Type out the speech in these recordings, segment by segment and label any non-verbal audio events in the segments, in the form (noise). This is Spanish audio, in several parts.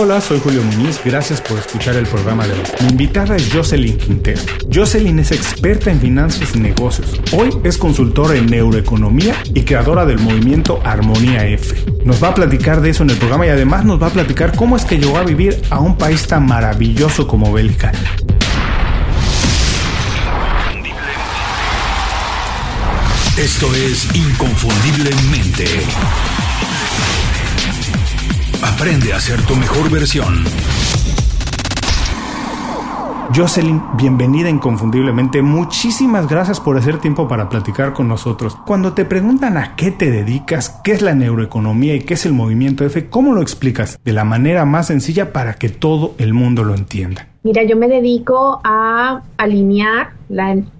Hola, soy Julio Muñiz, gracias por escuchar el programa de hoy. Mi invitada es Jocelyn Quintero. Jocelyn es experta en finanzas y negocios. Hoy es consultora en neuroeconomía y creadora del movimiento Armonía F. Nos va a platicar de eso en el programa y además nos va a platicar cómo es que llegó a vivir a un país tan maravilloso como Bélgica. Esto es Inconfundiblemente. Aprende a ser tu mejor versión. Jocelyn, bienvenida inconfundiblemente. Muchísimas gracias por hacer tiempo para platicar con nosotros. Cuando te preguntan a qué te dedicas, qué es la neuroeconomía y qué es el movimiento F, ¿cómo lo explicas? De la manera más sencilla para que todo el mundo lo entienda. Mira, yo me dedico a alinear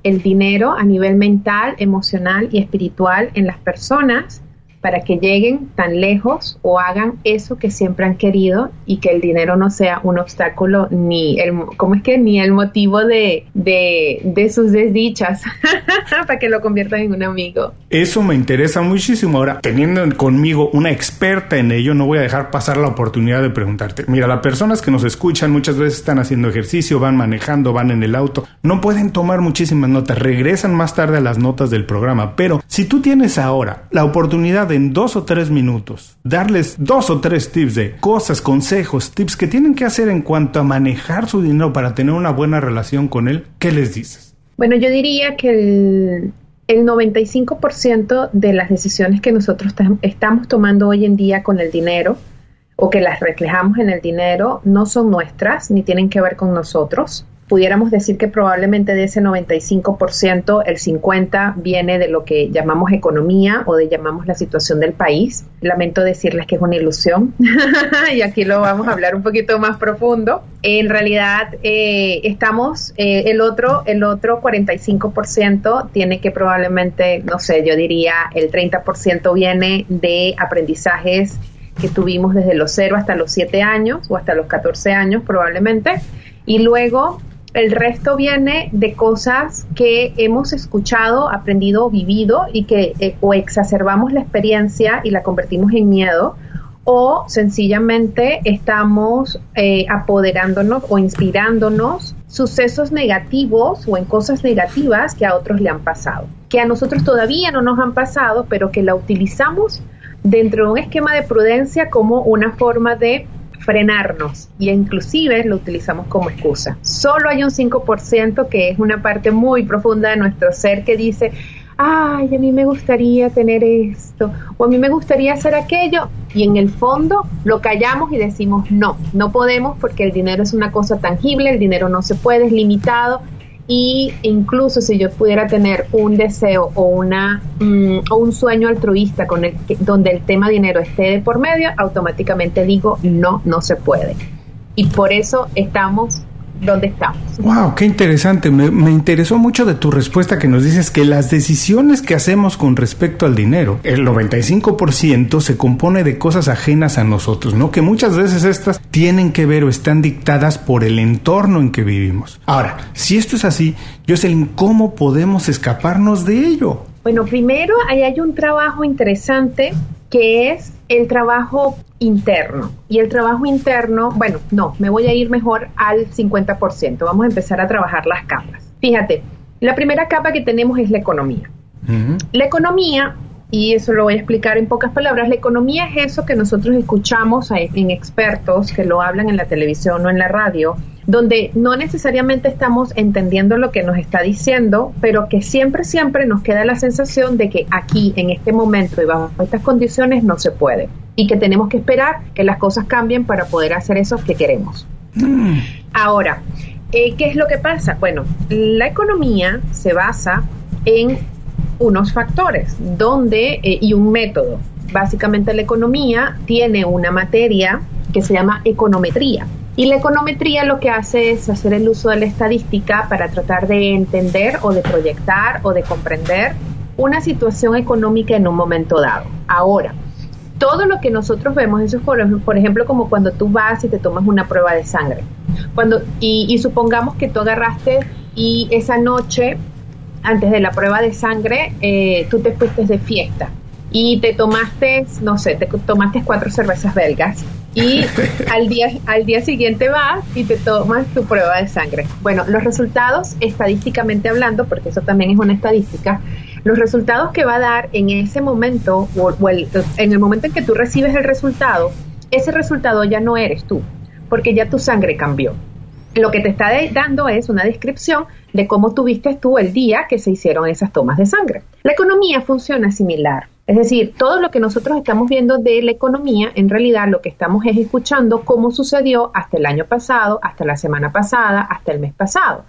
el dinero a nivel mental, emocional y espiritual en las personas para que lleguen tan lejos o hagan eso que siempre han querido y que el dinero no sea un obstáculo ni el, ¿cómo es que? Ni el motivo de, de, de sus desdichas (laughs) para que lo conviertan en un amigo. Eso me interesa muchísimo. Ahora, teniendo conmigo una experta en ello, no voy a dejar pasar la oportunidad de preguntarte. Mira, las personas que nos escuchan muchas veces están haciendo ejercicio, van manejando, van en el auto, no pueden tomar muchísimas notas, regresan más tarde a las notas del programa, pero si tú tienes ahora la oportunidad en dos o tres minutos darles dos o tres tips de cosas, consejos, tips que tienen que hacer en cuanto a manejar su dinero para tener una buena relación con él, ¿qué les dices? Bueno, yo diría que el, el 95% de las decisiones que nosotros estamos tomando hoy en día con el dinero o que las reflejamos en el dinero no son nuestras ni tienen que ver con nosotros pudiéramos decir que probablemente de ese 95%, el 50% viene de lo que llamamos economía o de llamamos la situación del país. Lamento decirles que es una ilusión (laughs) y aquí lo vamos a hablar un poquito más profundo. En realidad eh, estamos, eh, el otro, el otro 45% tiene que probablemente, no sé, yo diría el 30% viene de aprendizajes que tuvimos desde los 0 hasta los 7 años o hasta los 14 años probablemente. Y luego el resto viene de cosas que hemos escuchado, aprendido, vivido y que eh, o exacerbamos la experiencia y la convertimos en miedo o sencillamente estamos eh, apoderándonos o inspirándonos sucesos negativos o en cosas negativas que a otros le han pasado, que a nosotros todavía no nos han pasado, pero que la utilizamos dentro de un esquema de prudencia como una forma de frenarnos y inclusive lo utilizamos como excusa. Solo hay un 5% que es una parte muy profunda de nuestro ser que dice, ay, a mí me gustaría tener esto o a mí me gustaría hacer aquello y en el fondo lo callamos y decimos no, no podemos porque el dinero es una cosa tangible, el dinero no se puede, es limitado y incluso si yo pudiera tener un deseo o una mm, o un sueño altruista con el donde el tema dinero esté de por medio automáticamente digo no no se puede. Y por eso estamos dónde estamos. Wow, qué interesante. Me, interesó mucho de tu respuesta que nos dices que las decisiones que hacemos con respecto al dinero, el 95% se compone de cosas ajenas a nosotros, ¿no? Que muchas veces estas tienen que ver o están dictadas por el entorno en que vivimos. Ahora, si esto es así, Jocelyn, ¿cómo podemos escaparnos de ello? Bueno, primero ahí hay un trabajo interesante que es el trabajo interno. Y el trabajo interno, bueno, no, me voy a ir mejor al 50%. Vamos a empezar a trabajar las capas. Fíjate, la primera capa que tenemos es la economía. La economía, y eso lo voy a explicar en pocas palabras, la economía es eso que nosotros escuchamos en expertos que lo hablan en la televisión o en la radio, donde no necesariamente estamos entendiendo lo que nos está diciendo, pero que siempre, siempre nos queda la sensación de que aquí, en este momento y bajo estas condiciones, no se puede. Y que tenemos que esperar que las cosas cambien para poder hacer eso que queremos. Mm. Ahora, eh, ¿qué es lo que pasa? Bueno, la economía se basa en unos factores donde, eh, y un método. Básicamente la economía tiene una materia que se llama econometría y la econometría lo que hace es hacer el uso de la estadística para tratar de entender o de proyectar o de comprender una situación económica en un momento dado. Ahora, todo lo que nosotros vemos, eso es por, ejemplo como cuando tú vas y te tomas una prueba de sangre. Cuando, y, supongamos que tú agarraste y esa noche, antes de la prueba de sangre, eh, tú te fuiste de fiesta y te tomaste, no sé, te tomaste cuatro cervezas belgas y al día, al día siguiente vas y te tomas tu prueba de sangre. Bueno, los resultados, estadísticamente hablando, porque eso también es una estadística, los resultados que va a dar en ese momento, o, en el momento en que tú recibes el resultado, ese resultado ya no eres tú, porque ya tu sangre cambió. Lo que te está dando es una descripción de cómo tuviste tú el día que se hicieron esas tomas de sangre. La economía funciona similar. Es decir, todo lo que nosotros estamos viendo de la economía, en realidad lo que estamos es escuchando cómo sucedió hasta el año pasado, hasta la semana pasada, hasta el mes pasado.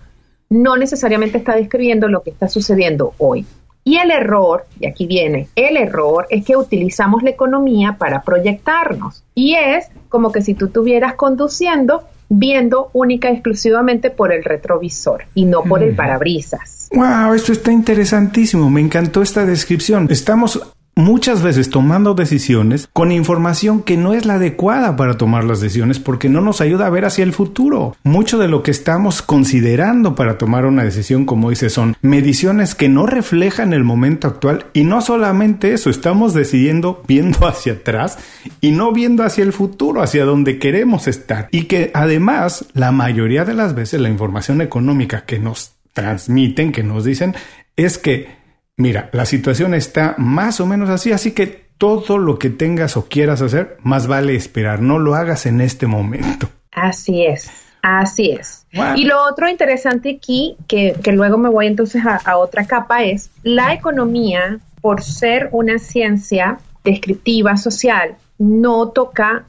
No necesariamente está describiendo lo que está sucediendo hoy. Y el error, y aquí viene, el error es que utilizamos la economía para proyectarnos. Y es como que si tú estuvieras conduciendo viendo única y exclusivamente por el retrovisor y no por el parabrisas. Wow, esto está interesantísimo. Me encantó esta descripción. Estamos muchas veces tomando decisiones con información que no es la adecuada para tomar las decisiones porque no nos ayuda a ver hacia el futuro. Mucho de lo que estamos considerando para tomar una decisión, como dice, son mediciones que no reflejan el momento actual y no solamente eso, estamos decidiendo viendo hacia atrás y no viendo hacia el futuro, hacia donde queremos estar. Y que además, la mayoría de las veces la información económica que nos transmiten, que nos dicen, es que mira, la situación está más o menos así, así que todo lo que tengas o quieras hacer, más vale esperar, no lo hagas en este momento. Así es. Así es. Y lo otro interesante aquí, que, luego me voy entonces a, otra capa, es la economía, por ser una ciencia descriptiva social, no toca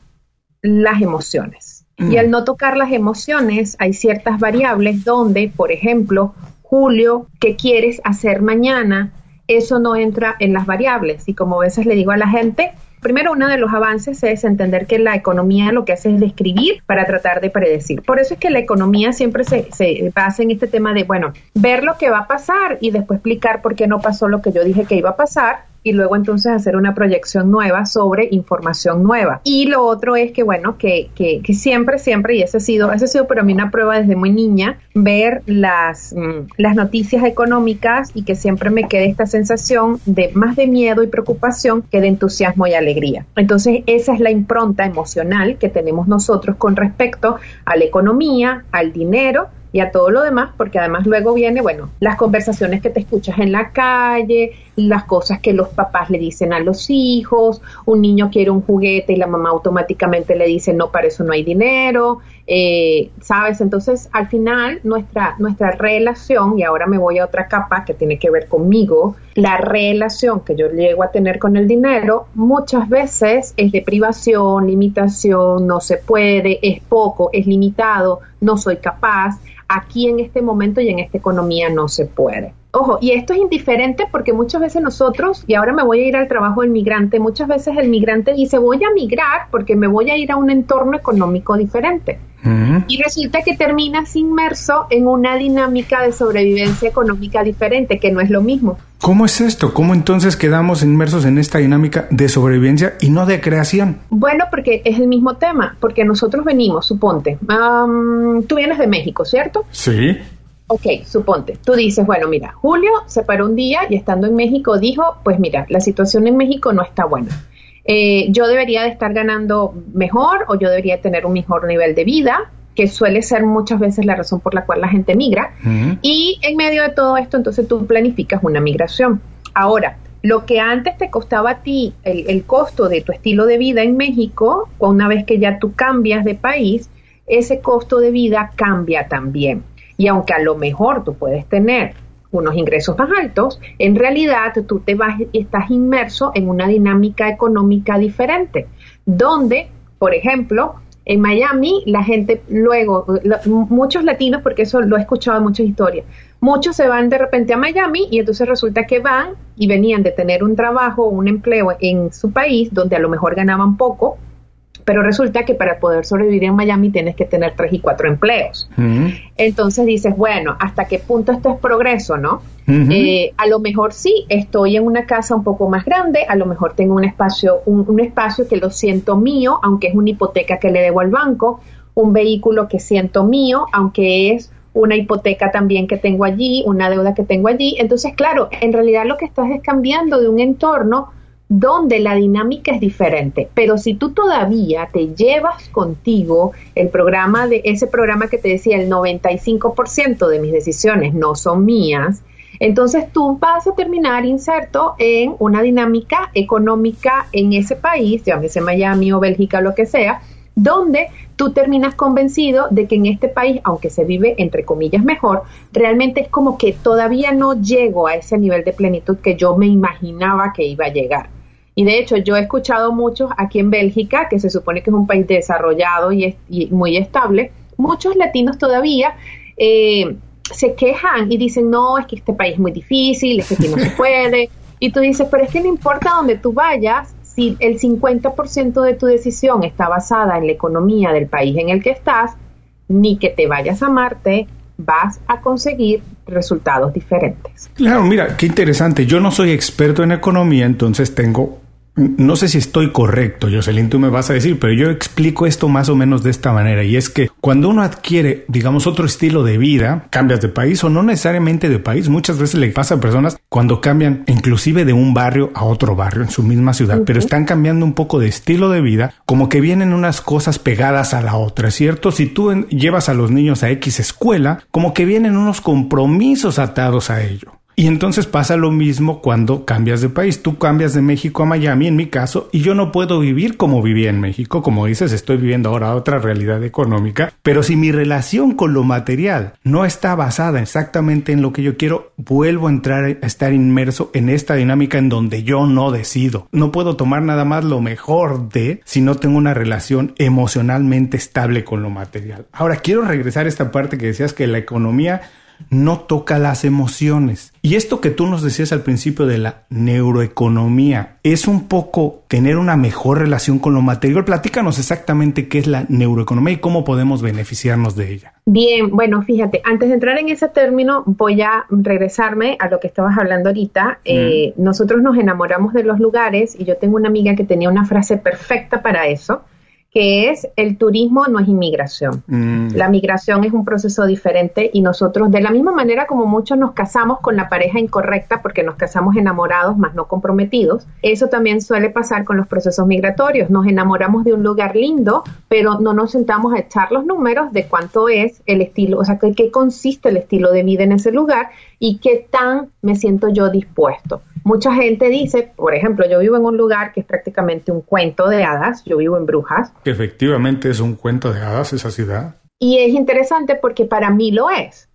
las emociones. Y al no tocar las emociones, hay ciertas variables donde, por ejemplo, Julio, ¿qué quieres hacer mañana? Eso no entra en las variables. Y como a veces le digo a la gente, Primero, uno de los avances es entender que la economía lo que hace es describir para tratar de predecir. Por eso es que la economía siempre se, se, basa en este tema de, bueno, ver lo que va a pasar y después explicar por qué no pasó lo que yo dije que iba a pasar y luego entonces hacer una proyección nueva sobre información nueva. Y lo otro es que, bueno, que, que, que siempre, siempre, y ese ha sido, ese ha sido para mí una prueba desde muy niña, ver las, mm, las noticias económicas y que siempre me quede esta sensación de más de miedo y preocupación que de entusiasmo y alegría. Entonces, esa es la impronta emocional que tenemos nosotros con respecto a la economía, al dinero, y a todo lo demás, porque además luego viene, bueno, las conversaciones que te escuchas en la calle, las cosas que los papás le dicen a los hijos, un niño quiere un juguete y la mamá automáticamente le dice, no, para eso no hay dinero, eh, ¿sabes? Entonces, al final, nuestra, nuestra relación, y ahora me voy a otra capa que tiene que ver conmigo, la relación que yo llego a tener con el dinero, muchas veces es de privación, limitación, no se puede, es poco, es limitado, no soy capaz aquí en este momento y en esta economía no se puede. Ojo, y esto es indiferente porque muchas veces nosotros, y ahora me voy a ir al trabajo del migrante, muchas veces el migrante dice voy a migrar porque me voy a ir a un entorno económico diferente. Y resulta que terminas inmerso en una dinámica de sobrevivencia económica diferente, que no es lo mismo. ¿Cómo es esto? ¿Cómo entonces quedamos inmersos en esta dinámica de sobrevivencia y no de creación? Bueno, porque es el mismo tema, porque nosotros venimos, suponte, tú vienes de México, ¿cierto? Sí. Ok, suponte, tú dices, bueno, mira, Julio se paró un día y estando en México dijo, pues mira, la situación en México no está buena. Eh, yo debería de estar ganando mejor o yo debería tener un mejor nivel de vida, que suele ser muchas veces la razón por la cual la gente migra. Y en medio de todo esto, entonces tú planificas una migración. Ahora, lo que antes te costaba a ti el, el costo de tu estilo de vida en México, una vez que ya tú cambias de país, ese costo de vida cambia también. Y aunque a lo mejor tú puedes tener unos ingresos más altos, en realidad tú te vas, estás inmerso en una dinámica económica diferente, donde, por ejemplo, en Miami la gente luego, muchos latinos, porque eso lo he escuchado en muchas historias, muchos se van de repente a Miami y entonces resulta que van y venían de tener un trabajo, un empleo en su país donde a lo mejor ganaban poco, pero resulta que para poder sobrevivir en Miami tienes que tener tres y cuatro empleos. Entonces dices, bueno, ¿hasta qué punto esto es progreso, no? Eh, a lo mejor sí, estoy en una casa un poco más grande, a lo mejor tengo un espacio, un, espacio que lo siento mío, aunque es una hipoteca que le debo al banco, un vehículo que siento mío, aunque es una hipoteca también que tengo allí, una deuda que tengo allí. Entonces, claro, en realidad lo que estás es cambiando de un entorno donde la dinámica es diferente. Pero si tú todavía te llevas contigo el programa de ese programa que te decía el 95% de mis decisiones no son mías, entonces tú vas a terminar inserto en una dinámica económica en ese país, llámese Miami o Bélgica o lo que sea, donde tú terminas convencido de que en este país, aunque se vive entre comillas mejor, realmente es como que todavía no llego a ese nivel de plenitud que yo me imaginaba que iba a llegar. Y de hecho, yo he escuchado muchos aquí en Bélgica, que se supone que es un país desarrollado y, muy estable, muchos latinos todavía eh, se quejan y dicen, no, es que este país es muy difícil, es que aquí no se (laughs) puede. Y tú dices, pero es que no importa dónde tú vayas, si el 50% de tu decisión está basada en la economía del país en el que estás, ni que te vayas a Marte, vas a conseguir resultados diferentes. Claro, mira, qué interesante. Yo no soy experto en economía, entonces tengo no sé si estoy correcto, Jocelyn, tú me vas a decir, pero yo explico esto más o menos de esta manera, y es que cuando uno adquiere, digamos, otro estilo de vida, cambias de país o no necesariamente de país, muchas veces le pasa a personas cuando cambian inclusive de un barrio a otro barrio en su misma ciudad, pero están cambiando un poco de estilo de vida, como que vienen unas cosas pegadas a la otra, ¿cierto? Si tú llevas a los niños a X escuela, como que vienen unos compromisos atados a ello. Y entonces pasa lo mismo cuando cambias de país. Tú cambias de México a Miami, en mi caso, y yo no puedo vivir como vivía en México. Como dices, estoy viviendo ahora otra realidad económica. Pero si mi relación con lo material no está basada exactamente en lo que yo quiero, vuelvo a entrar a estar inmerso en esta dinámica en donde yo no decido. No puedo tomar nada más lo mejor de si no tengo una relación emocionalmente estable con lo material. Ahora quiero regresar a esta parte que decías que la economía no toca las emociones. Y esto que tú nos decías al principio de la neuroeconomía, es un poco tener una mejor relación con lo material. Platícanos exactamente qué es la neuroeconomía y cómo podemos beneficiarnos de ella. Bien, bueno, fíjate, antes de entrar en ese término, voy a regresarme a lo que estabas hablando ahorita. Eh, nosotros nos enamoramos de los lugares y yo tengo una amiga que tenía una frase perfecta para eso que es el turismo no es inmigración. Mm. La migración es un proceso diferente y nosotros, de la misma manera como muchos nos casamos con la pareja incorrecta porque nos casamos enamorados más no comprometidos, eso también suele pasar con los procesos migratorios. Nos enamoramos de un lugar lindo, pero no nos sentamos a echar los números de cuánto es el estilo, o sea, qué consiste el estilo de vida en ese lugar y qué tan me siento yo dispuesto. Mucha gente dice, por ejemplo, yo vivo en un lugar que es prácticamente un cuento de hadas, yo vivo en Brujas. Efectivamente es un cuento de hadas esa ciudad. Y es interesante porque para mí lo es.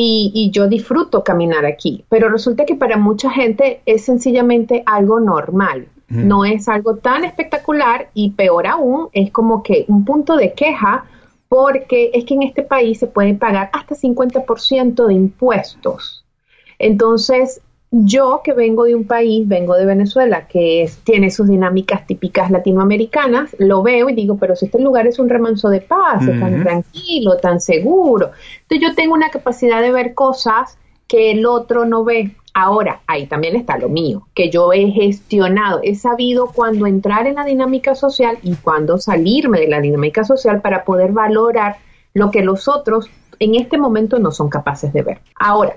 Y, yo disfruto caminar aquí, pero resulta que para mucha gente es sencillamente algo normal. No es algo tan espectacular y peor aún, es como que un punto de queja porque es que en este país se pueden pagar hasta 50% de impuestos. Entonces, yo que vengo de un país, vengo de Venezuela, que tiene sus dinámicas típicas latinoamericanas, lo veo y digo, pero si este lugar es un remanso de paz, es tan tranquilo, tan seguro. Entonces yo tengo una capacidad de ver cosas que el otro no ve. Ahora, ahí también está lo mío, que yo he gestionado, he sabido cuándo entrar en la dinámica social y cuándo salirme de la dinámica social para poder valorar lo que los otros en este momento no son capaces de ver. Ahora,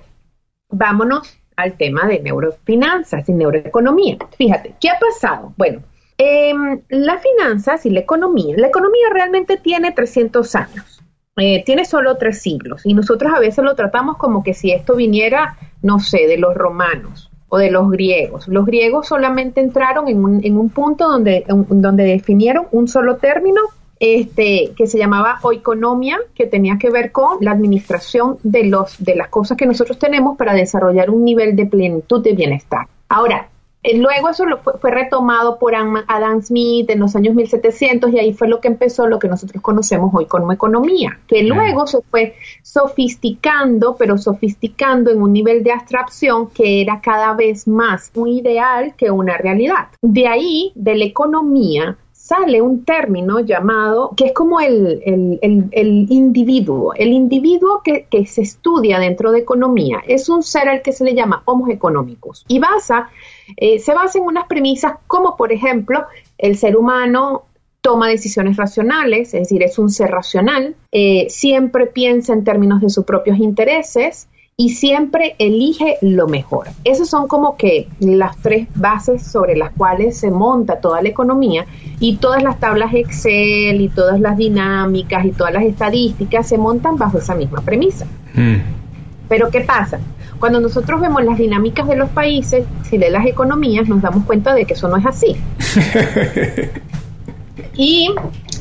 vámonos al tema de neurofinanzas y neuroeconomía. Fíjate, ¿qué ha pasado? Bueno, eh, las finanzas y la economía, la economía realmente tiene 300 años, eh, tiene solo tres siglos y nosotros a veces lo tratamos como que si esto viniera, no sé, de los romanos o de los griegos. Los griegos solamente entraron en un, en un punto donde, donde definieron un solo término este, que se llamaba oikonomia, que tenía que ver con la administración de, los, de las cosas que nosotros tenemos para desarrollar un nivel de plenitud de bienestar. Ahora, eh, Luego eso lo fue, retomado por Adam Smith en los años 1700 y ahí fue lo que empezó lo que nosotros conocemos hoy como economía, que luego se fue sofisticando, pero sofisticando en un nivel de abstracción que era cada vez más un ideal que una realidad. De ahí, de la economía, sale un término llamado, que es como el, individuo, el individuo que, se estudia dentro de economía, es un ser al que se le llama homos económicos. Y basa, eh, se basa en unas premisas como por ejemplo el ser humano toma decisiones racionales, es decir, es un ser racional, eh, siempre piensa en términos de sus propios intereses, y siempre elige lo mejor. Esas son como que las tres bases sobre las cuales se monta toda la economía y todas las tablas Excel y todas las dinámicas y todas las estadísticas se montan bajo esa misma premisa. Mm. Pero ¿qué pasa? Cuando nosotros vemos las dinámicas de los países y de las economías, nos damos cuenta de que eso no es así. (laughs) y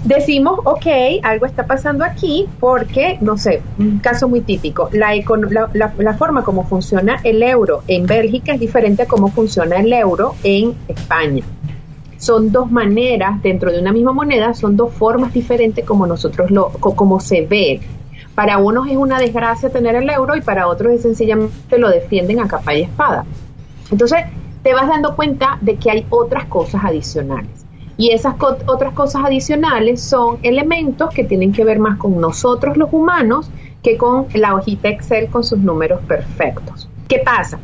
decimos, ok, algo está pasando aquí porque, no sé, un caso muy típico, la, forma como funciona el euro en Bélgica es diferente a cómo funciona el euro en España. Son dos maneras dentro de una misma moneda, son dos formas diferentes como nosotros lo, como se ve para unos es una desgracia tener el euro y para otros es sencillamente lo defienden a capa y espada. Entonces, te vas dando cuenta de que hay otras cosas adicionales. Y esas otras cosas adicionales son elementos que tienen que ver más con nosotros los humanos que con la hojita Excel con sus números perfectos. ¿Qué pasa?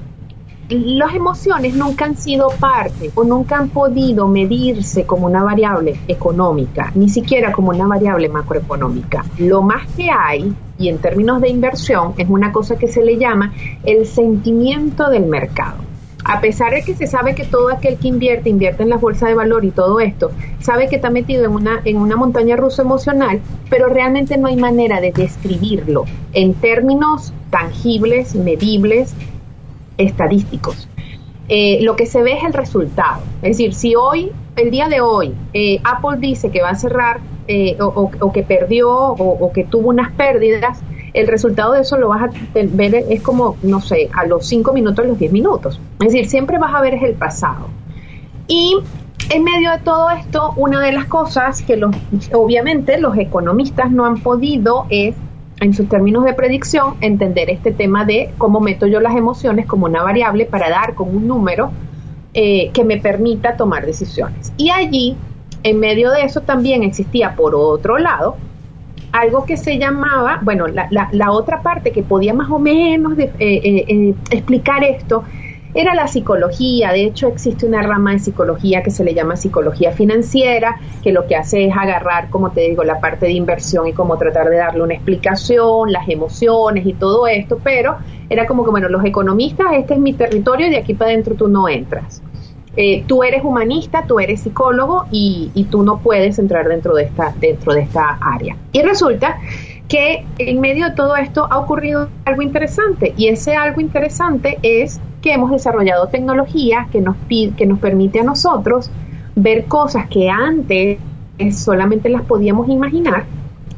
las emociones nunca han sido parte o nunca han podido medirse como una variable económica, ni siquiera como una variable macroeconómica. Lo más que hay, y en términos de inversión, es una cosa que se le llama el sentimiento del mercado. A pesar de que se sabe que todo aquel que invierte, invierte en la bolsa de valor y todo esto, sabe que está metido en una, en una montaña rusa emocional, pero realmente no hay manera de describirlo en términos tangibles, medibles estadísticos. Eh, lo que se ve es el resultado. Es decir, si hoy, el día de hoy, eh, Apple dice que va a cerrar eh, o, que perdió o, que tuvo unas pérdidas, el resultado de eso lo vas a ver, es como, no sé, a los 5 minutos, a los 10 minutos. Es decir, siempre vas a ver es el pasado. Y en medio de todo esto, una de las cosas que los, obviamente los economistas no han podido es en sus términos de predicción, entender este tema de cómo meto yo las emociones como una variable para dar con un número eh, que me permita tomar decisiones. Y allí, en medio de eso, también existía, por otro lado, algo que se llamaba, bueno, la, la, otra parte que podía más o menos de, eh, eh, explicar esto era la psicología. De hecho, existe una rama de psicología que se le llama psicología financiera, que lo que hace es agarrar, como te digo, la parte de inversión y como tratar de darle una explicación, las emociones y todo esto, pero era como que, bueno, los economistas, este es mi territorio y de aquí para adentro tú no entras. Eh, tú eres humanista, tú eres psicólogo y, tú no puedes entrar dentro de esta, dentro de esta área. Y resulta que en medio de todo esto ha ocurrido algo interesante y ese algo interesante es que hemos desarrollado tecnología que nos, que nos permite a nosotros ver cosas que antes solamente las podíamos imaginar,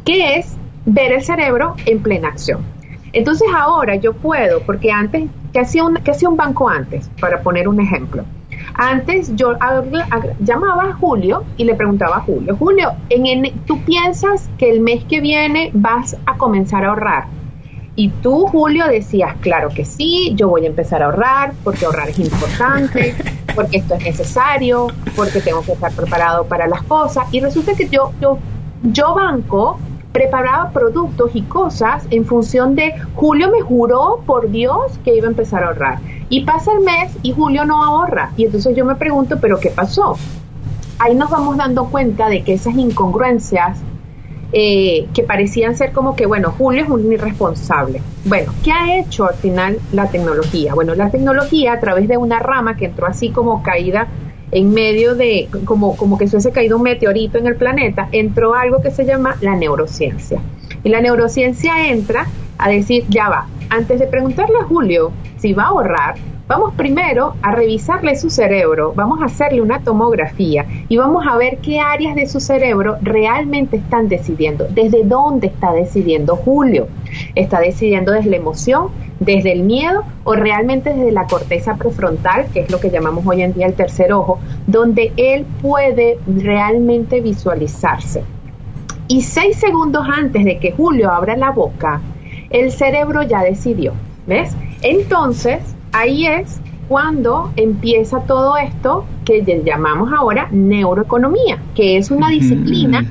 que es ver el cerebro en plena acción. Entonces ahora yo puedo, porque antes, ¿qué hacía un, qué hacía un banco antes? Para poner un ejemplo. Antes yo llamaba a Julio y le preguntaba a Julio, Julio, en, ¿tú piensas que el mes que viene vas a comenzar a ahorrar? Y tú, Julio, decías, claro que sí, yo voy a empezar a ahorrar, porque ahorrar es importante, porque esto es necesario, porque tengo que estar preparado para las cosas. Y resulta que yo, yo, yo banco preparaba productos y cosas en función de Julio me juró por Dios que iba a empezar a ahorrar. Y pasa el mes y Julio no ahorra. Y entonces yo me pregunto, ¿pero qué pasó? Ahí nos vamos dando cuenta de que esas incongruencias eh, que parecían ser como que, bueno, Julio es un irresponsable. Bueno, ¿qué ha hecho al final la tecnología? Bueno, la tecnología a través de una rama que entró así como caída en medio de, como, como que se hubiese caído un meteorito en el planeta, entró algo que se llama la neurociencia. Y la neurociencia entra a decir, ya va, antes de preguntarle a Julio si va a ahorrar, Vamos primero a revisarle su cerebro, vamos a hacerle una tomografía y vamos a ver qué áreas de su cerebro realmente están decidiendo, desde dónde está decidiendo Julio. ¿Está decidiendo desde la emoción, desde el miedo o realmente desde la corteza prefrontal, que es lo que llamamos hoy en día el tercer ojo, donde él puede realmente visualizarse? Y seis segundos antes de que Julio abra la boca, el cerebro ya decidió. ¿Ves? Entonces, ahí es cuando empieza todo esto que llamamos ahora neuroeconomía, que es una disciplina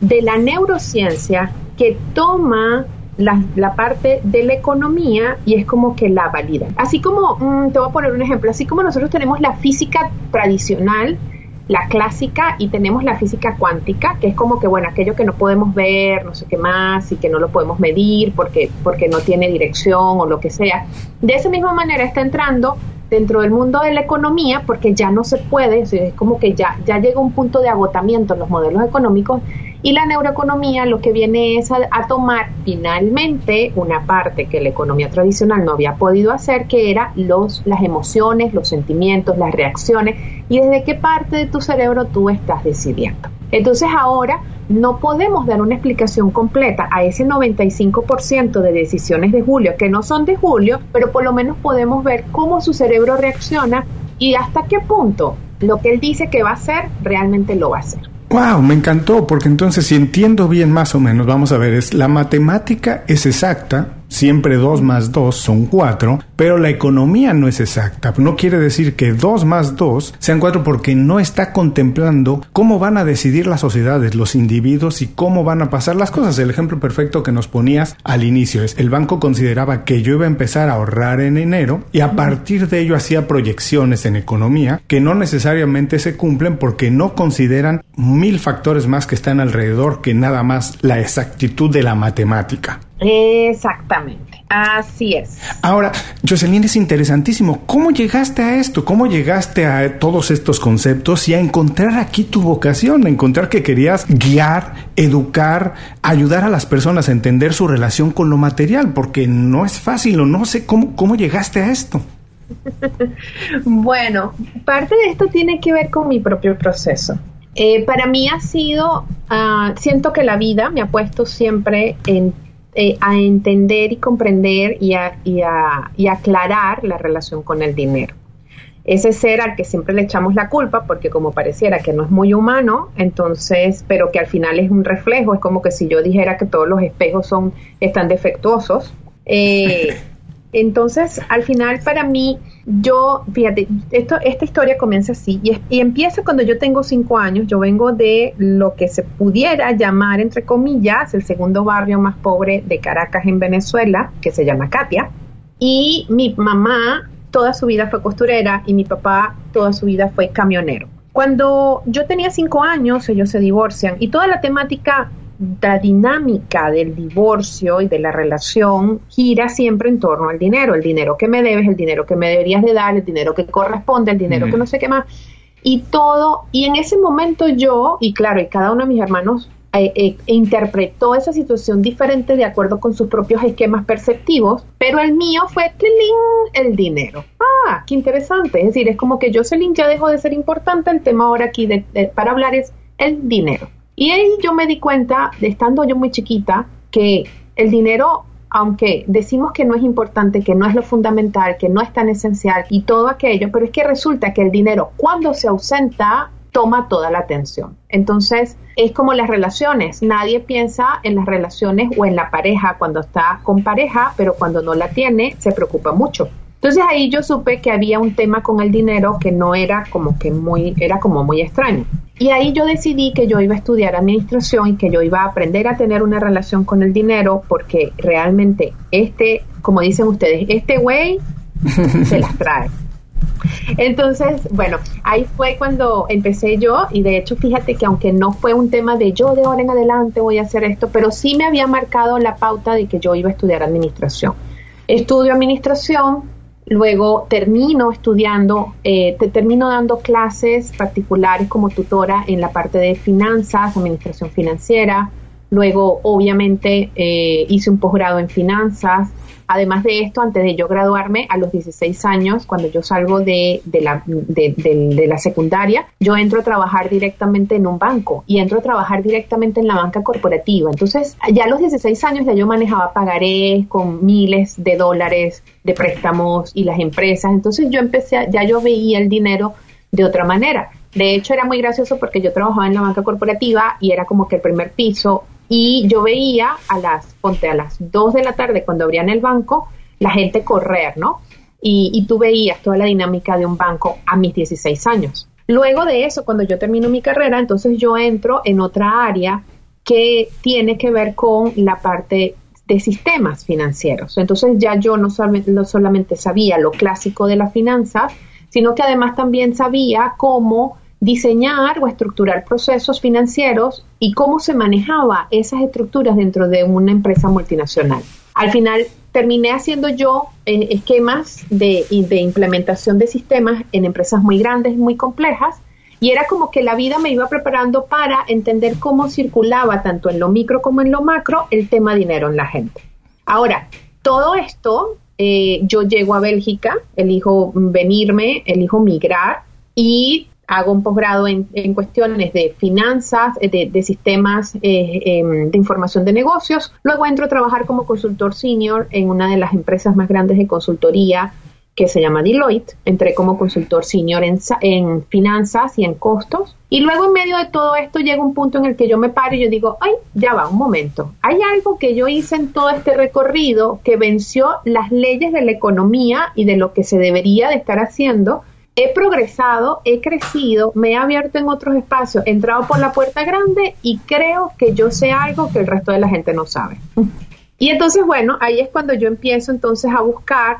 de la neurociencia que toma la, parte de la economía y es como que la valida. Así como, mm, te voy a poner un ejemplo, así como nosotros tenemos la física tradicional, la clásica y tenemos la física cuántica, que es como que, bueno, aquello que no podemos ver, no sé qué más, y que no lo podemos medir porque, porque no tiene dirección o lo que sea. De esa misma manera está entrando dentro del mundo de la economía porque ya no se puede, es como que ya, ya llega un punto de agotamiento en los modelos económicos y la neuroeconomía lo que viene es a, tomar finalmente una parte que la economía tradicional no había podido hacer, que era los, las emociones, los sentimientos, las reacciones y desde qué parte de tu cerebro tú estás decidiendo. Entonces ahora no podemos dar una explicación completa a ese 95% de decisiones de Julio que no son de Julio, pero por lo menos podemos ver cómo su cerebro reacciona y hasta qué punto lo que él dice que va a hacer realmente lo va a hacer. Wow, me encantó, porque entonces si entiendo bien más o menos, vamos a ver, es la matemática es exacta, siempre 2 más 2 son 4, pero la economía no es exacta. No quiere decir que 2 más 2 sean 4 porque no está contemplando cómo van a decidir las sociedades, los individuos y cómo van a pasar las cosas. El ejemplo perfecto que nos ponías al inicio es el banco consideraba que yo iba a empezar a ahorrar en enero y a partir de ello hacía proyecciones en economía que no necesariamente se cumplen porque no consideran mil factores más que están alrededor que nada más la exactitud de la matemática. Exactamente, así es. Ahora, Jocelyn, es interesantísimo. ¿Cómo llegaste a esto? ¿Cómo llegaste a todos estos conceptos y a encontrar aquí tu vocación? A encontrar que querías guiar, educar, ayudar a las personas a entender su relación con lo material, porque no es fácil o no sé cómo, cómo llegaste a esto. (laughs) bueno, parte de esto tiene que ver con mi propio proceso. Eh, para mí ha sido, ah, siento que la vida me ha puesto siempre en eh, a entender y comprender y, y, aclarar la relación con el dinero. Ese ser al que siempre le echamos la culpa, porque como pareciera que no es muy humano, entonces, pero que al final es un reflejo, es como que si yo dijera que todos los espejos son, están defectuosos. Eh, (laughs) entonces, al final para mí, yo, fíjate, esto, esta historia comienza así y, y, empieza cuando yo tengo cinco años. Yo vengo de lo que se pudiera llamar, entre comillas, el segundo barrio más pobre de Caracas en Venezuela, que se llama Katia. Y mi mamá toda su vida fue costurera y mi papá toda su vida fue camionero. Cuando yo tenía cinco años, ellos se divorcian y toda la temática la dinámica del divorcio y de la relación gira siempre en torno al dinero, el dinero que me debes, el dinero que me deberías de dar, el dinero que corresponde, el dinero que no sé qué más, y todo, y en ese momento yo, y claro, y cada uno de mis hermanos eh, eh, interpretó esa situación diferente de acuerdo con sus propios esquemas perceptivos, pero el mío fue el dinero. Ah, qué interesante. Es decir, es como que Jocelyn ya dejó de ser importante. El tema ahora aquí para hablar es el dinero. Y ahí yo me di cuenta, estando yo muy chiquita, que el dinero, aunque decimos que no es importante, que no es lo fundamental, que no es tan esencial y todo aquello, pero es que resulta que el dinero cuando se ausenta toma toda la atención. Entonces, es como las relaciones. Nadie piensa en las relaciones o en la pareja cuando está con pareja, pero cuando no la tiene, se preocupa mucho. Entonces ahí yo supe que había un tema con el dinero que no era como que muy, era como muy extraño. Y ahí yo decidí que yo iba a estudiar administración y que yo iba a aprender a tener una relación con el dinero porque realmente este, como dicen ustedes, este güey se las (laughs) trae. Entonces, bueno, ahí fue cuando empecé yo y de hecho fíjate que aunque no fue un tema de yo de ahora en adelante voy a hacer esto, pero sí me había marcado la pauta de que yo iba a estudiar administración. Estudio administración, Luego termino estudiando, eh, te termino dando clases particulares como tutora en la parte de finanzas, administración financiera. Luego, obviamente, eh, hice un posgrado en finanzas Además de esto, antes de yo graduarme a los 16 años, cuando yo salgo de, la, de, la secundaria, yo entro a trabajar directamente en un banco y entro a trabajar directamente en la banca corporativa. Entonces, ya a los 16 años ya yo manejaba pagarés con miles de dólares de préstamos y las empresas. Entonces yo empecé, ya yo veía el dinero de otra manera. De hecho, era muy gracioso porque yo trabajaba en la banca corporativa y era como que el primer piso y yo veía a las, ponte a las 2 de la tarde cuando abrían el banco, la gente correr, ¿no? Y, y tú veías toda la dinámica de un banco a mis 16 años. Luego de eso, cuando yo termino mi carrera, entonces yo entro en otra área que tiene que ver con la parte de sistemas financieros. Entonces ya yo no no solamente sabía lo clásico de la finanza, sino que además también sabía cómo diseñar o estructurar procesos financieros y cómo se manejaba esas estructuras dentro de una empresa multinacional. Al final terminé haciendo yo eh, esquemas de, implementación de sistemas en empresas muy grandes, muy complejas, y era como que la vida me iba preparando para entender cómo circulaba tanto en lo micro como en lo macro el tema dinero en la gente. Ahora, todo esto, eh, yo llego a Bélgica, elijo venirme, elijo migrar y hago un posgrado en, cuestiones de finanzas, eh, de, sistemas eh, em, de información de negocios. Luego entro a trabajar como consultor senior en una de las empresas más grandes de consultoría que se llama Deloitte. Entré como consultor senior en, en, finanzas y en costos. Y luego en medio de todo esto llega un punto en el que yo me paro y yo digo, ay, ya va, un momento. Hay algo que yo hice en todo este recorrido que venció las leyes de la economía y de lo que se debería de estar haciendo he progresado, he crecido, me he abierto en otros espacios, he entrado por la puerta grande y creo que yo sé algo que el resto de la gente no sabe. Y entonces, bueno, ahí es cuando yo empiezo entonces a buscar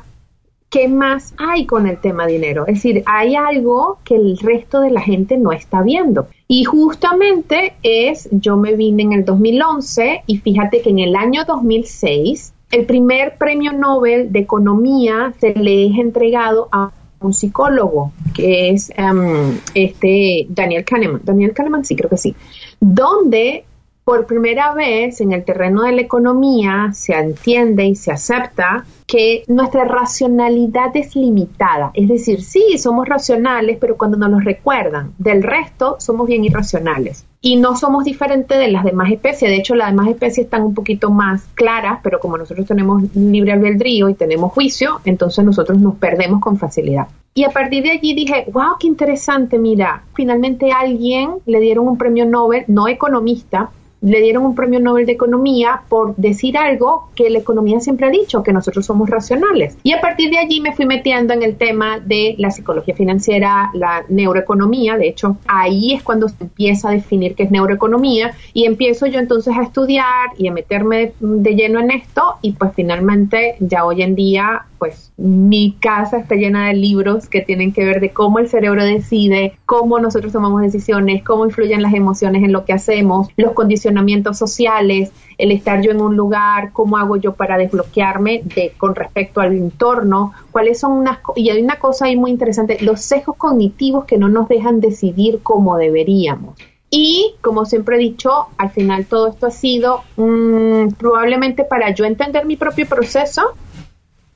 qué más hay con el tema dinero. Es decir, hay algo que el resto de la gente no está viendo. Y justamente es, yo me vine en el 2011 y fíjate que en el año 2006 el primer premio Nobel de Economía se le es entregado a un psicólogo, que es em, este Daniel Kahneman. Daniel Kahneman, sí, creo que sí. Donde por primera vez en el terreno de la economía se entiende y se acepta que nuestra racionalidad es limitada. Es decir, sí, somos racionales, pero cuando nos lo recuerdan del resto, somos bien irracionales. Y no somos diferentes de las demás especies. De hecho, las demás especies están un poquito más claras, pero como nosotros tenemos libre albedrío y tenemos juicio, entonces nosotros nos perdemos con facilidad. Y a partir de allí dije, wow, qué interesante, mira, finalmente a alguien le dieron un premio Nobel, no economista, le dieron un premio Nobel de Economía por decir algo que la economía siempre ha dicho, que nosotros somos racionales. Y a partir de allí me fui metiendo en el tema de la psicología financiera, la neuroeconomía, de hecho ahí es cuando se empieza a definir qué es neuroeconomía y empiezo yo entonces a estudiar y a meterme de, lleno en esto y pues finalmente ya hoy en día pues mi casa está llena de libros que tienen que ver de cómo el cerebro decide, cómo nosotros tomamos decisiones, cómo influyen las emociones en lo que hacemos, los condicionamientos sociales, el estar yo en un lugar, cómo hago yo para desbloquearme de, con respecto al entorno, cuáles son unas y hay una cosa ahí muy interesante, los sesgos cognitivos que no nos dejan decidir como deberíamos. Y como siempre he dicho, al final todo esto ha sido mm, probablemente para yo entender mi propio proceso,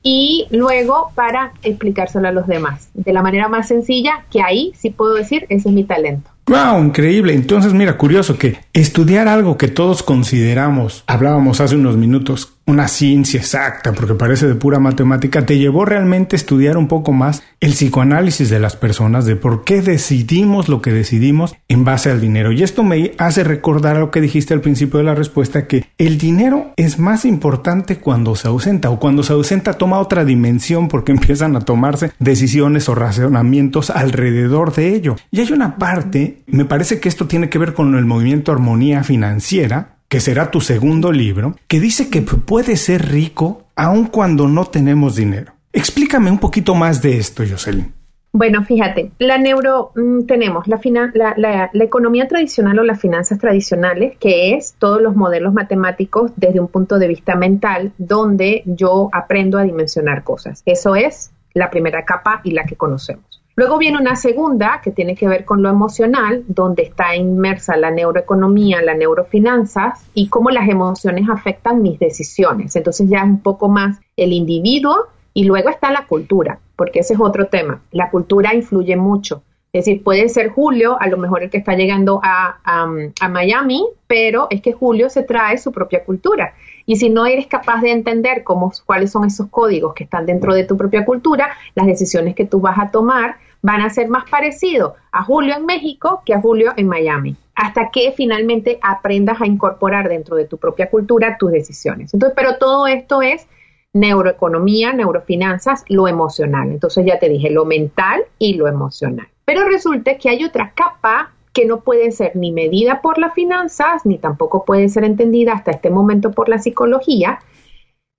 y luego para explicárselo a los demás de la manera más sencilla que ahí sí puedo decir ese es mi talento. Wow, increíble. Entonces, mira, curioso que estudiar algo que todos consideramos, hablábamos hace unos minutos, una ciencia exacta, porque parece de pura matemática, te llevó realmente a estudiar un poco más el psicoanálisis de las personas, de por qué decidimos lo que decidimos en base al dinero. Y esto me hace recordar lo que dijiste al principio de la respuesta, que el dinero es más importante cuando se ausenta o cuando se ausenta toma otra dimensión porque (laughs) empiezan a tomarse decisiones o razonamientos alrededor de ello. Y hay una parte, me parece que esto tiene que ver con el movimiento armonía financiera, que será tu segundo libro, que dice que puede ser rico aun cuando no tenemos dinero. Explícame un poquito más de esto, Jocelyn. Bueno, fíjate, la neuro mm, tenemos la, la, economía tradicional o las finanzas tradicionales, que es todos los modelos matemáticos desde un punto de vista mental, donde yo aprendo a dimensionar cosas. Eso es la primera capa y la que conocemos. Luego viene una segunda que tiene que ver con lo emocional, donde está inmersa la neuroeconomía, la neurofinanzas y cómo las emociones afectan mis decisiones. Entonces ya es un poco más el individuo y luego está la cultura, porque ese es otro tema. La cultura influye mucho. Es decir, puede ser Julio, a lo mejor el que está llegando a, a Miami, pero es que Julio se trae su propia cultura. Y si no eres capaz de entender cómo, cuáles son esos códigos que están dentro de tu propia cultura, las decisiones que tú vas a tomar van a ser más parecidos a Julio en México que a Julio en Miami, hasta que finalmente aprendas a incorporar dentro de tu propia cultura tus decisiones. Entonces, pero todo esto es neuroeconomía, neurofinanzas, lo emocional. Entonces ya te dije lo mental y lo emocional. Pero resulta que hay otra capa que no puede ser ni medida por las finanzas, ni tampoco puede ser entendida hasta este momento por la psicología,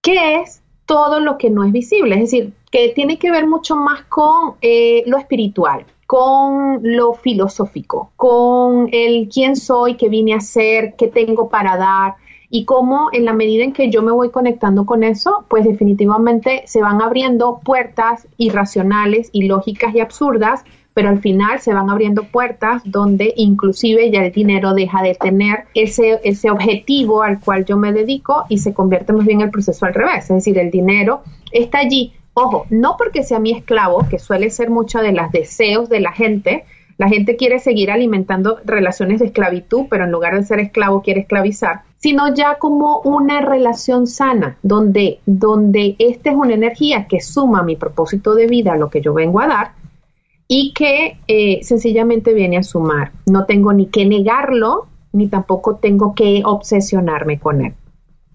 que es todo lo que no es visible, es decir, que tiene que ver mucho más con eh, lo espiritual. con lo filosófico, con el quién soy, qué vine a ser, qué tengo para dar y cómo en la medida en que yo me voy conectando con eso, pues definitivamente se van abriendo puertas irracionales, ilógicas y absurdas, pero al final se van abriendo puertas donde inclusive ya el dinero deja de tener ese, ese objetivo al cual yo me dedico y se convierte más bien el proceso al revés, es decir, el dinero está allí. Ojo, no porque sea mi esclavo, que suele ser mucho de los deseos de la gente, la gente quiere seguir alimentando relaciones de esclavitud, pero en lugar de ser esclavo quiere esclavizar, sino ya como una relación sana, donde, donde esta es una energía que suma mi propósito de vida, lo que yo vengo a dar, y que eh, sencillamente viene a sumar. No tengo ni que negarlo, ni tampoco tengo que obsesionarme con él.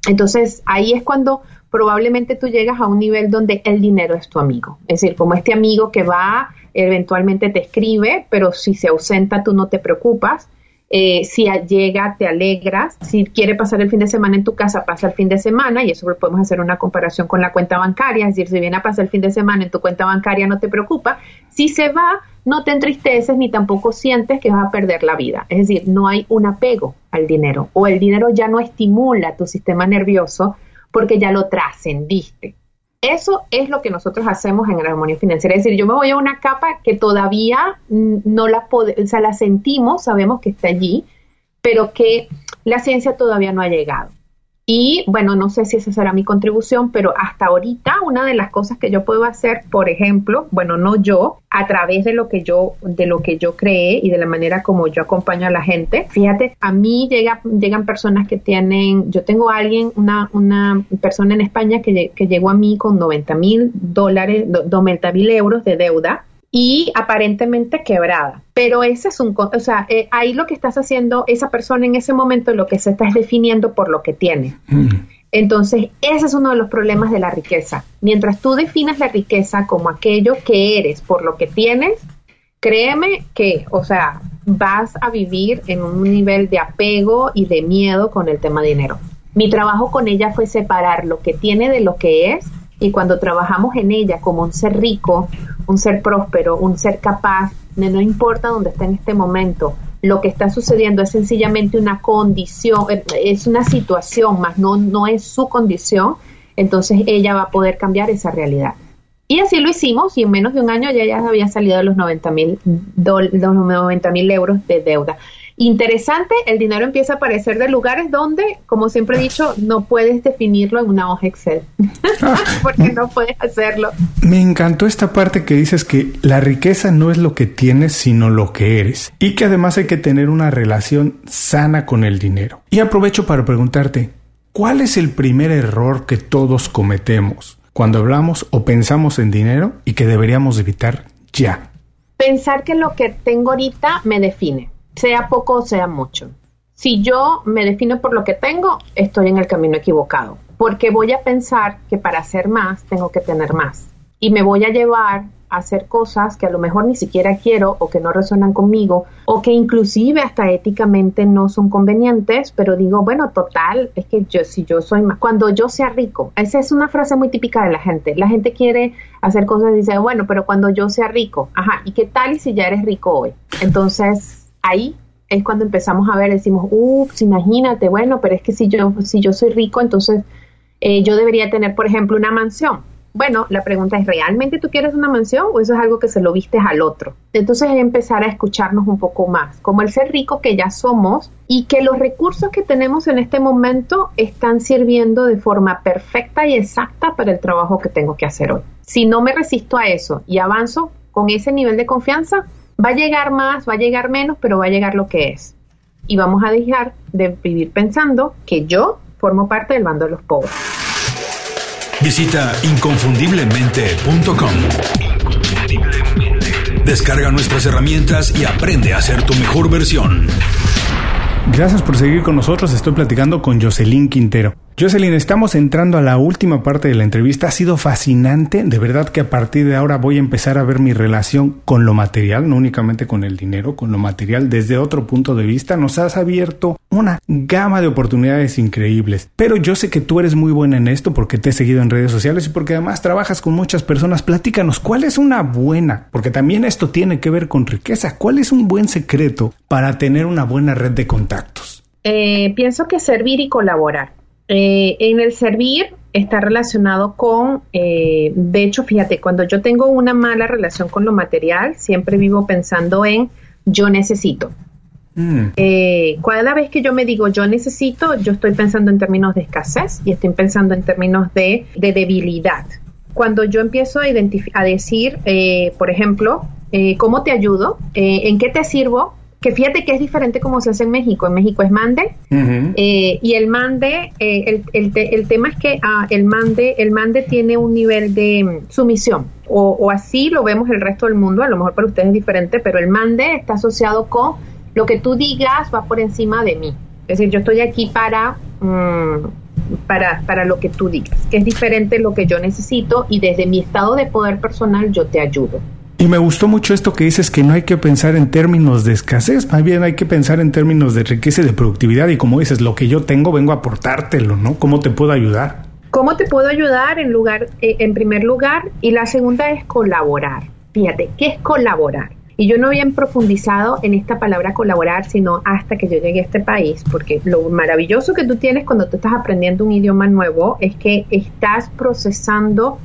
Entonces ahí es cuando probablemente tú llegas a un nivel donde el dinero es tu amigo. Es decir, como este amigo que va, eventualmente te escribe, pero si se ausenta tú no te preocupas. Eh, si llega, te alegras. Si quiere pasar el fin de semana en tu casa, pasa el fin de semana y eso podemos hacer una comparación con la cuenta bancaria. Es decir, si viene a pasar el fin de semana en tu cuenta bancaria, no te preocupa. Si se va, no te entristeces ni tampoco sientes que vas a perder la vida. Es decir, no hay un apego al dinero o el dinero ya no estimula tu sistema nervioso porque ya lo trascendiste. Eso es lo que nosotros hacemos en armonía financiera. Es decir, yo me voy a una capa que todavía no la podemos, o sea, la sentimos, sabemos que está allí, pero que la ciencia todavía no ha llegado. Y bueno, no sé si esa será mi contribución, pero hasta ahorita una de las cosas que yo puedo hacer, por ejemplo, bueno, no yo, a través de lo que yo, de lo que yo creé y de la manera como yo acompaño a la gente. Fíjate, a mí llega, llegan personas que tienen, yo tengo a alguien, una, una persona en España que, que llegó a mí con 90 mil dólares, 90 mil euros de deuda y aparentemente quebrada. Pero ese es un, o sea, eh, ahí lo que estás haciendo, esa persona en ese momento lo que se está es definiendo por lo que tiene. Mm. Entonces, ese es uno de los problemas de la riqueza. Mientras tú definas la riqueza como aquello que eres por lo que tienes, créeme que, o sea, vas a vivir en un nivel de apego y de miedo con el tema dinero. Mi trabajo con ella fue separar lo que tiene de lo que es y cuando trabajamos en ella como un ser rico, un ser próspero, un ser capaz, no importa dónde esté en este momento, lo que está sucediendo es sencillamente una condición, eh, es una situación, más no, no es su condición, entonces ella va a poder cambiar esa realidad. Y así lo hicimos y en menos de un año ya, ya había salido de los 90 mil euros de deuda interesante, el dinero empieza a aparecer de lugares donde, como siempre he dicho, no puedes definirlo en una hoja Excel, (laughs) porque no puedes hacerlo. Me encantó esta parte que dices que la riqueza no es lo que tienes, sino lo que eres, y que además hay que tener una relación sana con el dinero. Y aprovecho para preguntarte, ¿cuál es el primer error que todos cometemos cuando hablamos o pensamos en dinero y que deberíamos evitar ya? Pensar que lo que tengo ahorita me define sea poco o sea mucho. Si yo me defino por lo que tengo, estoy en el camino equivocado, porque voy a pensar que para hacer más tengo que tener más y me voy a llevar hacer cosas que a lo mejor ni siquiera quiero o que no resuenan conmigo o que inclusive hasta éticamente no son convenientes, pero digo, bueno, total, es que yo si yo soy más, cuando yo sea rico, esa es una frase muy típica de la gente, la gente quiere hacer cosas y dice, bueno, pero cuando yo sea rico, ajá, ¿y qué tal si ya eres rico hoy? Entonces, ahí es cuando empezamos a ver, decimos, ups, imagínate, bueno, pero es que si yo, si yo soy rico, entonces eh, yo debería tener, por ejemplo, una mansión. Bueno, la pregunta es, ¿realmente tú quieres una mansión o eso es algo que se lo vistes al otro? Entonces es empezar a escucharnos un poco más, como el ser rico que ya somos y que los recursos que tenemos en este momento están sirviendo de forma perfecta y exacta para el trabajo que tengo que hacer hoy. Si no me resisto a eso y avanzo con ese nivel de confianza, va a llegar más, va a llegar menos, pero va a llegar lo que es. Y vamos a dejar de vivir pensando que yo formo parte del bando de los pobres. Visita inconfundiblemente.com. Descarga nuestras herramientas y aprende a ser tu mejor versión. Gracias por seguir con nosotros. Estoy platicando con Jocelyn Quintero. Jocelyn, estamos entrando a la última parte de la entrevista. Ha sido fascinante. De verdad que a partir de ahora voy a empezar a ver mi relación con lo material, no únicamente con el dinero, con lo material desde otro punto de vista. Nos has abierto una gama de oportunidades increíbles. Pero yo sé que tú eres muy buena en esto porque te he seguido en redes sociales y porque además trabajas con muchas personas. Platícanos, ¿cuál es una buena? Porque también esto tiene que ver con riqueza. ¿Cuál es un buen secreto para tener una buena red de contactos? Eh, pienso que servir y colaborar. Eh, en el servir está relacionado con, eh, de hecho, fíjate, cuando yo tengo una mala relación con lo material, siempre vivo pensando en yo necesito. Mm. Eh, cada vez que yo me digo yo necesito, yo estoy pensando en términos de escasez y estoy pensando en términos de, debilidad. Cuando yo empiezo a, a decir, por ejemplo, ¿cómo te ayudo? ¿En qué te sirvo? Que fíjate que es diferente como se hace en México. En México es mande eh, y el mande, eh, el, el, tema es que ah, el mande, el mande tiene un nivel de mm, sumisión o, o, así lo vemos el resto del mundo. A lo mejor para ustedes es diferente, pero el mande está asociado con lo que tú digas va por encima de mí. Es decir, yo estoy aquí para mm, para, para lo que tú digas, que es diferente lo que yo necesito y desde mi estado de poder personal yo te ayudo. Y me gustó mucho esto que dices que no hay que pensar en términos de escasez, más bien hay que pensar en términos de riqueza y de productividad. Y como dices, lo que yo tengo vengo a aportártelo, ¿no? ¿Cómo te puedo ayudar? ¿Cómo te puedo ayudar en lugar, eh, en primer lugar? Y la segunda es colaborar. Fíjate, ¿qué es colaborar? Y yo no había profundizado en esta palabra colaborar, sino hasta que yo llegué a este país, porque lo maravilloso que tú tienes cuando tú estás aprendiendo un idioma nuevo es que estás procesando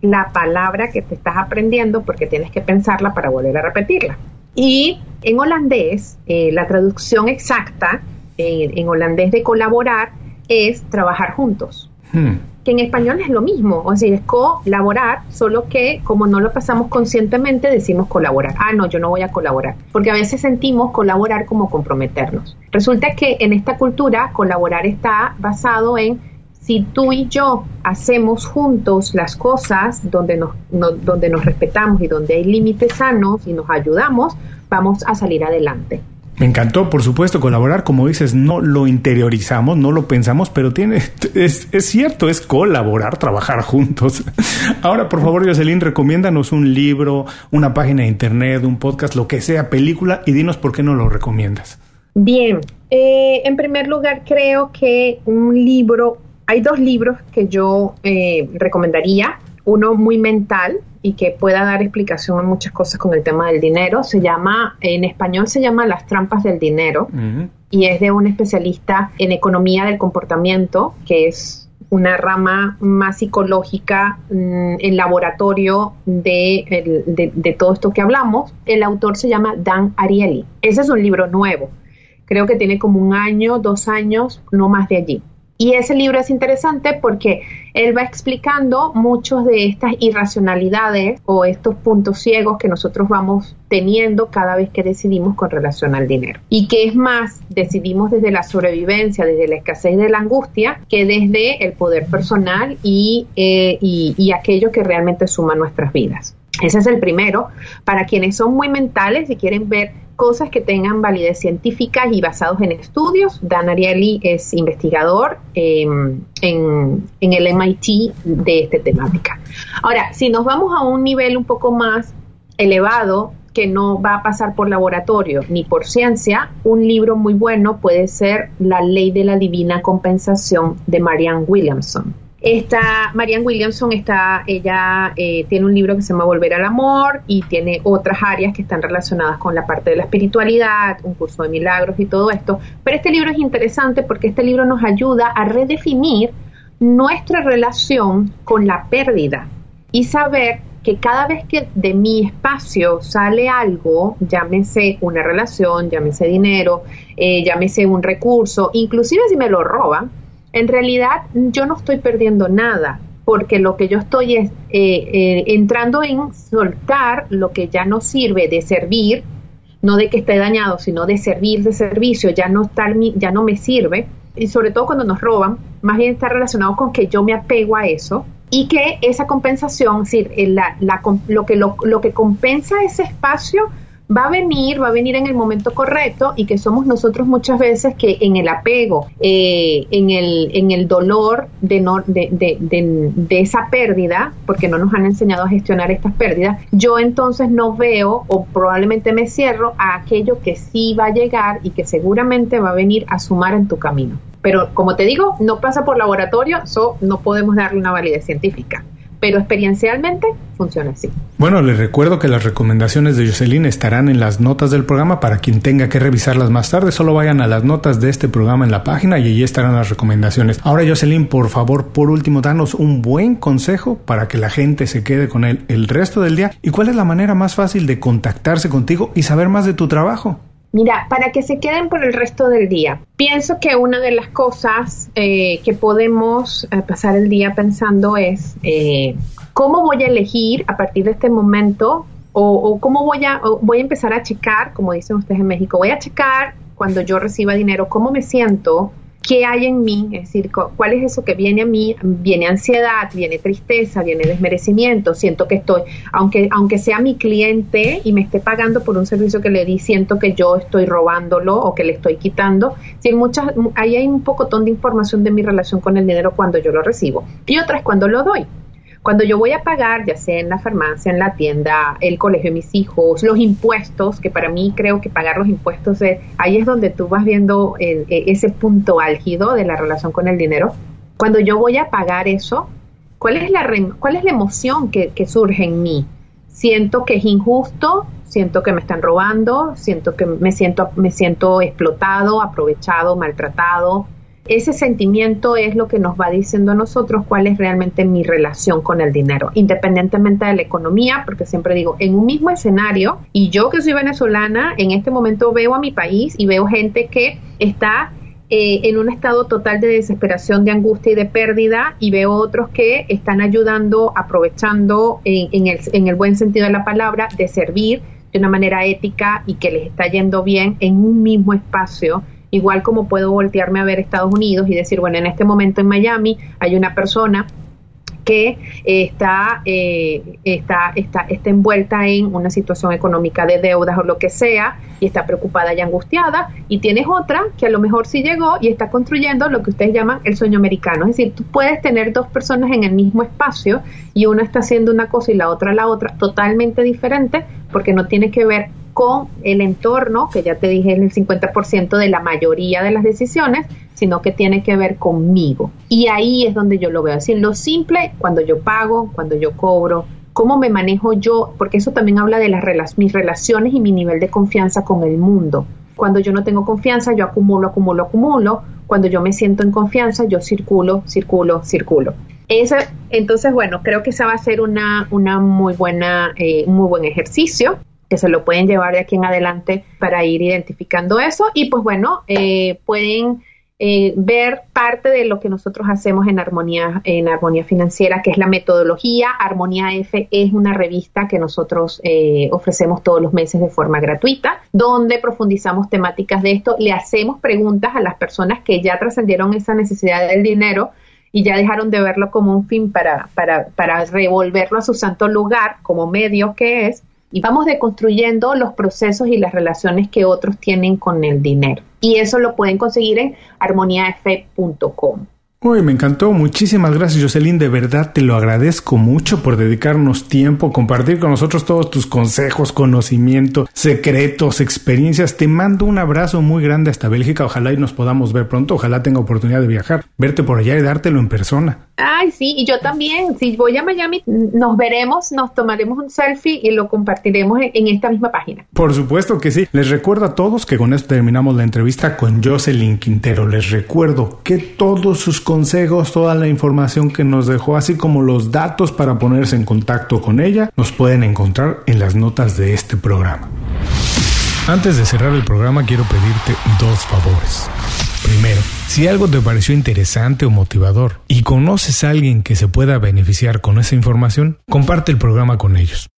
la palabra que te estás aprendiendo porque tienes que pensarla para volver a repetirla. Y en holandés, eh, la traducción exacta eh, en holandés de colaborar es trabajar juntos. Hmm. Que en español es lo mismo, o sea, es colaborar, solo que como no lo pasamos conscientemente decimos colaborar. Ah, no, yo no voy a colaborar, porque a veces sentimos colaborar como comprometernos. Resulta que en esta cultura colaborar está basado en si tú y yo hacemos juntos las cosas donde nos, donde nos respetamos y donde hay límites sanos y nos ayudamos, vamos a salir adelante. Me encantó, por supuesto, colaborar, como dices, no lo interiorizamos, no lo pensamos, pero tiene, es, es cierto, es colaborar, trabajar juntos. (laughs) Ahora, por favor, Jocelyn, recomiéndanos un libro, una página de internet, un podcast, lo que sea, película, y dinos por qué no lo recomiendas. Bien, eh, en primer lugar, creo que un libro hay dos libros que yo eh, recomendaría. Uno muy mental y que pueda dar explicación a muchas cosas con el tema del dinero. Se llama, en español se llama Las trampas del dinero y es de un especialista en economía del comportamiento, que es una rama más psicológica mm, en laboratorio de, de, todo esto que hablamos. El autor se llama Dan Ariely. Ese es un libro nuevo. Creo que tiene como un año, dos años, no más de allí. Y ese libro es interesante porque él va explicando muchos de estas irracionalidades o estos puntos ciegos que nosotros vamos teniendo cada vez que decidimos con relación al dinero. Y que es más, decidimos desde la sobrevivencia, desde la escasez de la angustia, que desde el poder personal y, eh, y, y aquello que realmente suma nuestras vidas. Ese es el primero. Para quienes son muy mentales y quieren ver cosas que tengan validez científica y basados en estudios. Dan Ariely es investigador em, en, en, el MIT de esta temática. Ahora, si nos vamos a un nivel un poco más elevado, que no va a pasar por laboratorio ni por ciencia, un libro muy bueno puede ser La ley de la divina compensación de Marianne Williamson. Esta Marianne Williamson está, ella eh, tiene un libro que se llama Volver al Amor y tiene otras áreas que están relacionadas con la parte de la espiritualidad, un curso de milagros y todo esto. Pero este libro es interesante porque este libro nos ayuda a redefinir nuestra relación con la pérdida y saber que cada vez que de mi espacio sale algo, llámese una relación, llámese dinero, eh, llámese un recurso, inclusive si me lo roban, en realidad yo no estoy perdiendo nada, porque lo que yo estoy es eh, eh, entrando en soltar lo que ya no sirve de servir, no de que esté dañado, sino de servir de servicio, ya no, está, ya no me sirve, y sobre todo cuando nos roban, más bien está relacionado con que yo me apego a eso y que esa compensación, decir, la, lo, que, lo que compensa ese espacio va a venir, va a venir en el momento correcto y que somos nosotros muchas veces que en el apego, eh, en, el, en el dolor de, no, de, de, de, esa pérdida, porque no nos han enseñado a gestionar estas pérdidas, yo entonces no veo o probablemente me cierro a aquello que sí va a llegar y que seguramente va a venir a sumar en tu camino. Pero como te digo, no pasa por laboratorio, so no podemos darle una validez científica pero experiencialmente funciona así. Bueno, les recuerdo que las recomendaciones de Jocelyn estarán en las notas del programa para quien tenga que revisarlas más tarde. Solo vayan a las notas de este programa en la página y allí estarán las recomendaciones. Ahora, Jocelyn, por favor, por último, danos un buen consejo para que la gente se quede con él el resto del día. ¿Y cuál es la manera más fácil de contactarse contigo y saber más de tu trabajo? Mira, para que se queden por el resto del día, pienso que una de las cosas eh, que podemos eh, pasar el día pensando es eh, cómo voy a elegir a partir de este momento o, cómo voy a, voy a empezar a checar, como dicen ustedes en México, voy a checar cuando yo reciba dinero, cómo me siento, qué hay en mí, es decir, cuál es eso que viene a mí, viene ansiedad, viene tristeza, viene desmerecimiento, siento que estoy, aunque, aunque sea mi cliente y me esté pagando por un servicio que le di, siento que yo estoy robándolo o que le estoy quitando. Si muchas, ahí hay un pocotón de información de mi relación con el dinero cuando yo lo recibo y otra es cuando lo doy. Cuando yo voy a pagar, ya sea en la farmacia, en la tienda, el colegio de mis hijos, los impuestos, que para mí creo que pagar los impuestos, ahí es donde tú vas viendo e, ese punto álgido de la relación con el dinero. Cuando yo voy a pagar eso, ¿cuál es la, cuál es la emoción que, que surge en mí? Siento que es injusto, siento que me están robando, siento que me siento, me siento explotado, aprovechado, maltratado, ese sentimiento es lo que nos va diciendo a nosotros cuál es realmente mi relación con el dinero, independientemente de la economía, porque siempre digo, en un mismo escenario, y yo que soy venezolana, en este momento veo a mi país y veo gente que está eh, en un estado total de desesperación, de angustia y de pérdida, y veo otros que están ayudando, aprovechando en, el, en el buen sentido de la palabra, de servir de una manera ética y que les está yendo bien en un mismo espacio Igual como puedo voltearme a ver Estados Unidos y decir, bueno, en este momento en Miami hay una persona que está, eh, está, está, está envuelta en una situación económica de deudas o lo que sea y está preocupada y angustiada y tienes otra que a lo mejor sí llegó y está construyendo lo que ustedes llaman el sueño americano. Es decir, tú puedes tener dos personas en el mismo espacio y una está haciendo una cosa y la otra la otra totalmente diferente porque no tiene que ver con el entorno, que ya te dije es el 50% de la mayoría de las decisiones, sino que tiene que ver conmigo. Y ahí es donde yo lo veo. Así, lo simple, cuando yo pago, cuando yo cobro, cómo me manejo yo, porque eso también habla de las mis relaciones y mi nivel de confianza con el mundo. Cuando yo no tengo confianza, yo acumulo, acumulo, acumulo. Cuando yo me siento en confianza, yo circulo, circulo, circulo. entonces, bueno, creo que esa va a ser una, una muy buena, eh, muy buen ejercicio que se lo pueden llevar de aquí en adelante para ir identificando eso. Y pues bueno, eh, pueden eh, ver parte de lo que nosotros hacemos en Armonía, en Armonía Financiera, que es la metodología. Armonía F es una revista que nosotros eh, ofrecemos todos los meses de forma gratuita, donde profundizamos temáticas de esto, le hacemos preguntas a las personas que ya trascendieron esa necesidad del dinero y ya dejaron de verlo como un fin para, para, para revolverlo a su santo lugar, como medio que es, y vamos deconstruyendo los procesos y las relaciones que otros tienen con el dinero. Y eso lo pueden conseguir en armoniafe.com. Uy, me encantó. Muchísimas gracias, Jocelyn. De verdad te lo agradezco mucho por dedicarnos tiempo, compartir con nosotros todos tus consejos, conocimientos, secretos, experiencias. Te mando un abrazo muy grande hasta Bélgica. Ojalá y nos podamos ver pronto. Ojalá tenga oportunidad de viajar, verte por allá y dártelo en persona. Ay, sí, y yo también. Si voy a Miami, nos veremos, nos tomaremos un selfie y lo compartiremos en, esta misma página. Por supuesto que sí. Les recuerdo a todos que con esto terminamos la entrevista con Jocelyn Quintero. Les recuerdo que todos sus consejos, toda la información que nos dejó, así como los datos para ponerse en contacto con ella, nos pueden encontrar en las notas de este programa. Antes de cerrar el programa quiero pedirte dos favores. Primero, si algo te pareció interesante o motivador y conoces a alguien que se pueda beneficiar con esa información, comparte el programa con ellos.